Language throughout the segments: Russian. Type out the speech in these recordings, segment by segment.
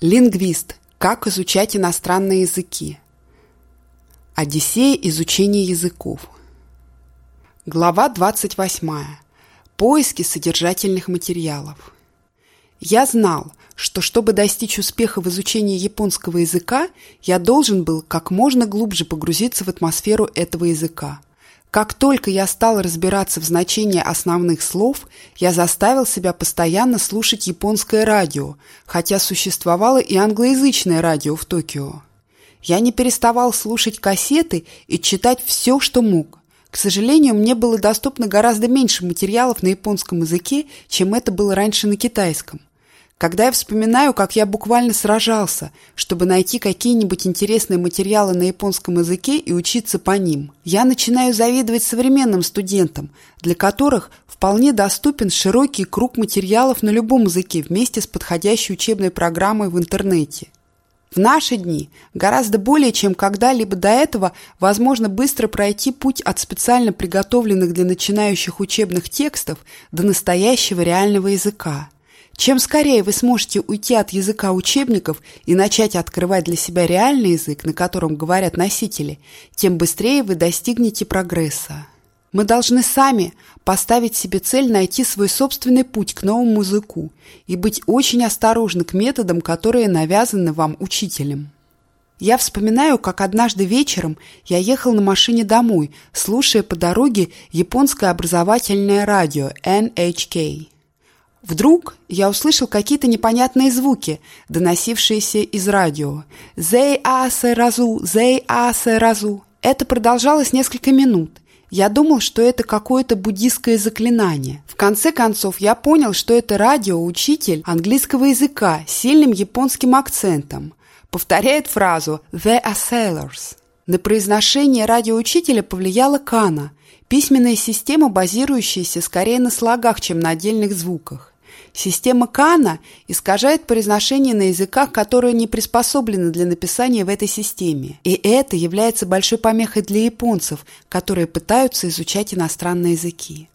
Лингвист. Как изучать иностранные языки. Одиссея изучения языков. Глава 28. Поиски содержательных материалов. Я знал, что чтобы достичь успеха в изучении японского языка, я должен был как можно глубже погрузиться в атмосферу этого языка – как только я стал разбираться в значении основных слов, я заставил себя постоянно слушать японское радио, хотя существовало и англоязычное радио в Токио. Я не переставал слушать кассеты и читать все, что мог. К сожалению, мне было доступно гораздо меньше материалов на японском языке, чем это было раньше на китайском. Когда я вспоминаю, как я буквально сражался, чтобы найти какие-нибудь интересные материалы на японском языке и учиться по ним, я начинаю завидовать современным студентам, для которых вполне доступен широкий круг материалов на любом языке вместе с подходящей учебной программой в интернете. В наши дни гораздо более чем когда-либо до этого возможно быстро пройти путь от специально приготовленных для начинающих учебных текстов до настоящего реального языка – чем скорее вы сможете уйти от языка учебников и начать открывать для себя реальный язык, на котором говорят носители, тем быстрее вы достигнете прогресса. Мы должны сами поставить себе цель найти свой собственный путь к новому языку и быть очень осторожны к методам, которые навязаны вам учителем. Я вспоминаю, как однажды вечером я ехал на машине домой, слушая по дороге японское образовательное радио NHK. Вдруг я услышал какие-то непонятные звуки, доносившиеся из радио. «Зей асе разу! Зей асе разу!» Это продолжалось несколько минут. Я думал, что это какое-то буддийское заклинание. В конце концов, я понял, что это радиоучитель английского языка с сильным японским акцентом. Повторяет фразу «The are sailors». На произношение радиоучителя повлияла Кана, письменная система, базирующаяся скорее на слогах, чем на отдельных звуках. Система Кана искажает произношение на языках, которые не приспособлены для написания в этой системе. И это является большой помехой для японцев, которые пытаются изучать иностранные языки.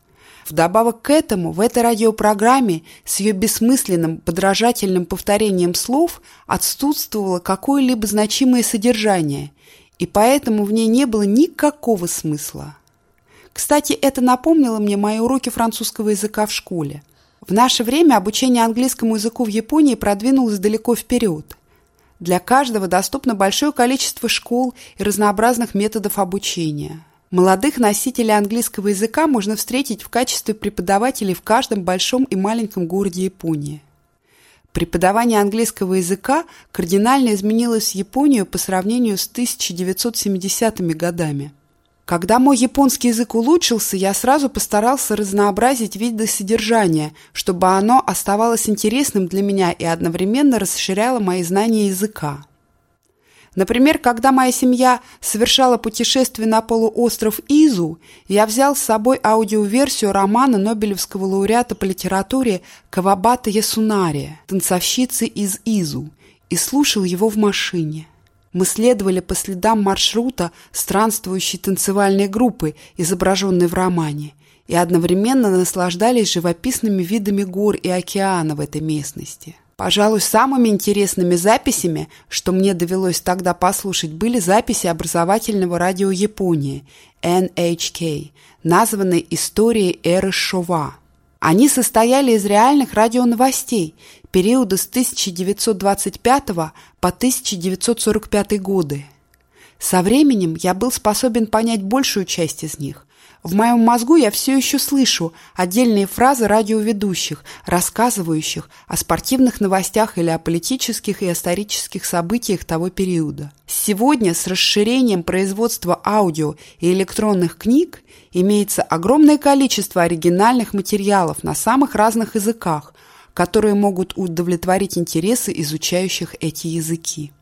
Вдобавок к этому, в этой радиопрограмме с ее бессмысленным подражательным повторением слов отсутствовало какое-либо значимое содержание, и поэтому в ней не было никакого смысла. Кстати, это напомнило мне мои уроки французского языка в школе. В наше время обучение английскому языку в Японии продвинулось далеко вперед. Для каждого доступно большое количество школ и разнообразных методов обучения. Молодых носителей английского языка можно встретить в качестве преподавателей в каждом большом и маленьком городе Японии. Преподавание английского языка кардинально изменилось в Японию по сравнению с 1970-ми годами. Когда мой японский язык улучшился, я сразу постарался разнообразить виды содержания, чтобы оно оставалось интересным для меня и одновременно расширяло мои знания языка. Например, когда моя семья совершала путешествие на полуостров Изу, я взял с собой аудиоверсию романа Нобелевского лауреата по литературе Кавабата Ясунари «Танцовщицы из Изу» и слушал его в машине. Мы следовали по следам маршрута странствующей танцевальной группы, изображенной в романе, и одновременно наслаждались живописными видами гор и океана в этой местности. Пожалуй, самыми интересными записями, что мне довелось тогда послушать, были записи образовательного радио Японии NHK, названной «Историей эры Шова». Они состояли из реальных радионовостей периода с 1925 по 1945 годы. Со временем я был способен понять большую часть из них. В моем мозгу я все еще слышу отдельные фразы радиоведущих, рассказывающих о спортивных новостях или о политических и исторических событиях того периода. Сегодня с расширением производства аудио и электронных книг имеется огромное количество оригинальных материалов на самых разных языках, которые могут удовлетворить интересы изучающих эти языки.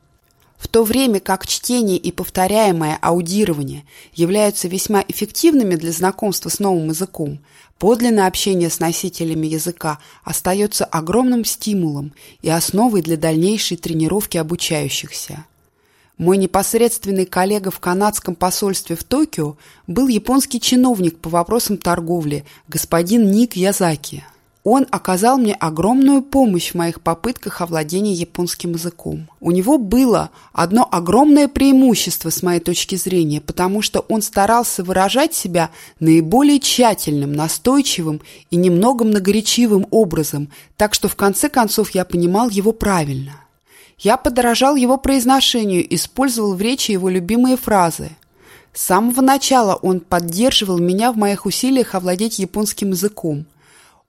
В то время как чтение и повторяемое аудирование являются весьма эффективными для знакомства с новым языком, подлинное общение с носителями языка остается огромным стимулом и основой для дальнейшей тренировки обучающихся. Мой непосредственный коллега в канадском посольстве в Токио был японский чиновник по вопросам торговли, господин Ник Язаки. Он оказал мне огромную помощь в моих попытках овладения японским языком. У него было одно огромное преимущество с моей точки зрения, потому что он старался выражать себя наиболее тщательным, настойчивым и немного многоречивым образом, так что в конце концов я понимал его правильно. Я подражал его произношению, использовал в речи его любимые фразы. С самого начала он поддерживал меня в моих усилиях овладеть японским языком –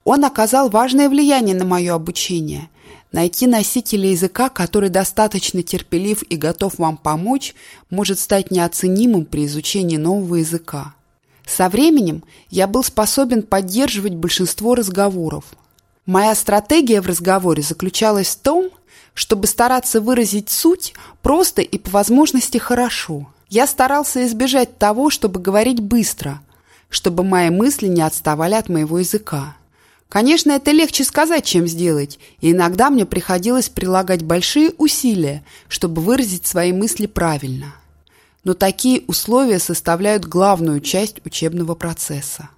он оказал важное влияние на мое обучение. Найти носителя языка, который достаточно терпелив и готов вам помочь, может стать неоценимым при изучении нового языка. Со временем я был способен поддерживать большинство разговоров. Моя стратегия в разговоре заключалась в том, чтобы стараться выразить суть просто и по возможности хорошо. Я старался избежать того, чтобы говорить быстро, чтобы мои мысли не отставали от моего языка. Конечно, это легче сказать, чем сделать, и иногда мне приходилось прилагать большие усилия, чтобы выразить свои мысли правильно. Но такие условия составляют главную часть учебного процесса.